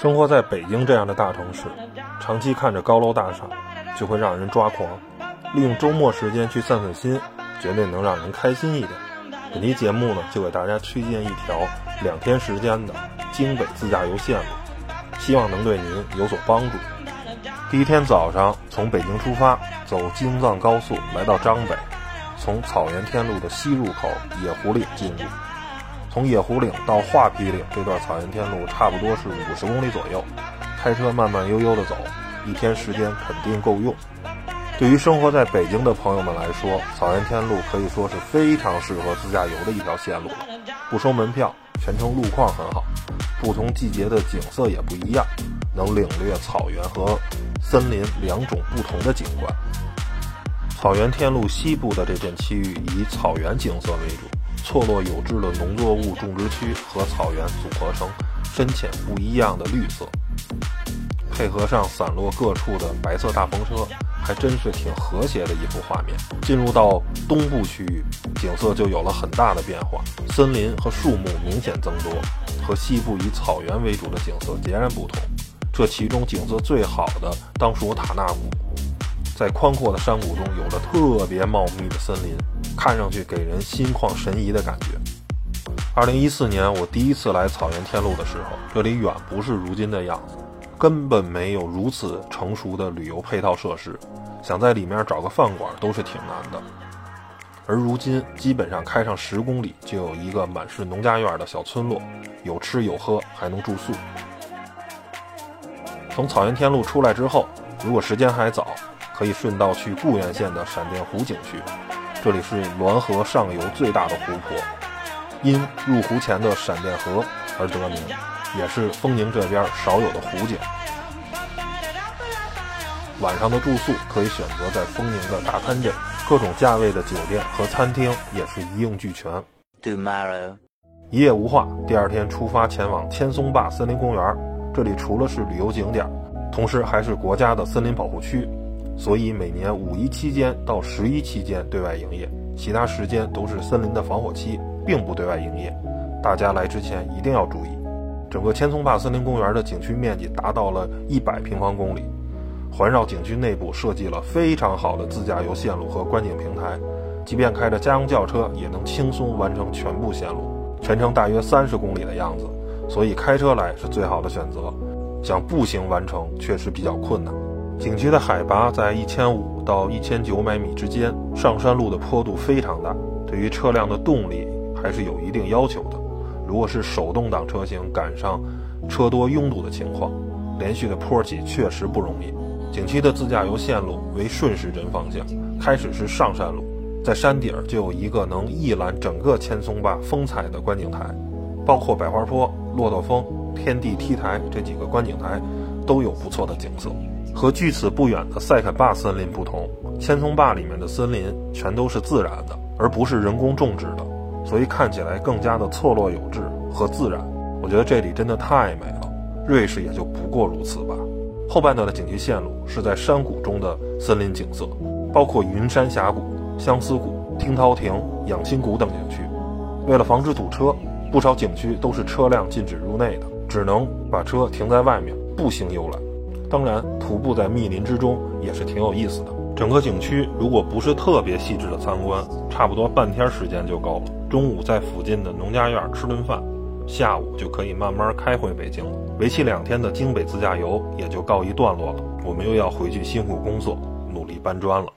生活在北京这样的大城市，长期看着高楼大厦，就会让人抓狂。利用周末时间去散散心，绝对能让人开心一点。本期节目呢，就给大家推荐一条两天时间的京北自驾游线路，希望能对您有所帮助。第一天早上从北京出发，走京藏高速来到张北，从草原天路的西入口野狐岭进入。从野狐岭到画皮岭这段草原天路差不多是五十公里左右，开车慢慢悠悠的走，一天时间肯定够用。对于生活在北京的朋友们来说，草原天路可以说是非常适合自驾游的一条线路了。不收门票，全程路况很好，不同季节的景色也不一样，能领略草原和森林两种不同的景观。草原天路西部的这片区域以草原景色为主。错落有致的农作物种植区和草原组合成深浅不一样的绿色，配合上散落各处的白色大风车，还真是挺和谐的一幅画面。进入到东部区域，景色就有了很大的变化，森林和树木明显增多，和西部以草原为主的景色截然不同。这其中景色最好的当属塔纳谷，在宽阔的山谷中有着特别茂密的森林。看上去给人心旷神怡的感觉。二零一四年我第一次来草原天路的时候，这里远不是如今的样子，根本没有如此成熟的旅游配套设施，想在里面找个饭馆都是挺难的。而如今，基本上开上十公里就有一个满是农家院的小村落，有吃有喝，还能住宿。从草原天路出来之后，如果时间还早，可以顺道去固原县的闪电湖景区。这里是滦河上游最大的湖泊，因入湖前的闪电河而得名，也是丰宁这边少有的湖景。晚上的住宿可以选择在丰宁的大滩镇，各种价位的酒店和餐厅也是一应俱全。Tomorrow，一夜无话，第二天出发前往千松坝森林公园。这里除了是旅游景点，同时还是国家的森林保护区。所以每年五一期间到十一期间对外营业，其他时间都是森林的防火期，并不对外营业。大家来之前一定要注意。整个千松坝森林公园的景区面积达到了一百平方公里，环绕景区内部设计了非常好的自驾游线路和观景平台，即便开着家用轿车也能轻松完成全部线路，全程大约三十公里的样子。所以开车来是最好的选择，想步行完成确实比较困难。景区的海拔在一千五到一千九百米之间，上山路的坡度非常大，对于车辆的动力还是有一定要求的。如果是手动挡车型，赶上车多拥堵的情况，连续的坡起确实不容易。景区的自驾游线路为顺时针方向，开始是上山路，在山顶就有一个能一览整个千松坝风采的观景台，包括百花坡、骆驼峰、天地梯台这几个观景台都有不错的景色。和距此不远的塞肯坝森林不同，千松坝里面的森林全都是自然的，而不是人工种植的，所以看起来更加的错落有致和自然。我觉得这里真的太美了，瑞士也就不过如此吧。后半段的景区线路是在山谷中的森林景色，包括云山峡谷、相思谷、听涛亭、养心谷等景区。为了防止堵车，不少景区都是车辆禁止入内的，只能把车停在外面步行游览。当然，徒步在密林之中也是挺有意思的。整个景区如果不是特别细致的参观，差不多半天时间就够了。中午在附近的农家院吃顿饭，下午就可以慢慢开回北京了。为期两天的京北自驾游也就告一段落了。我们又要回去辛苦工作，努力搬砖了。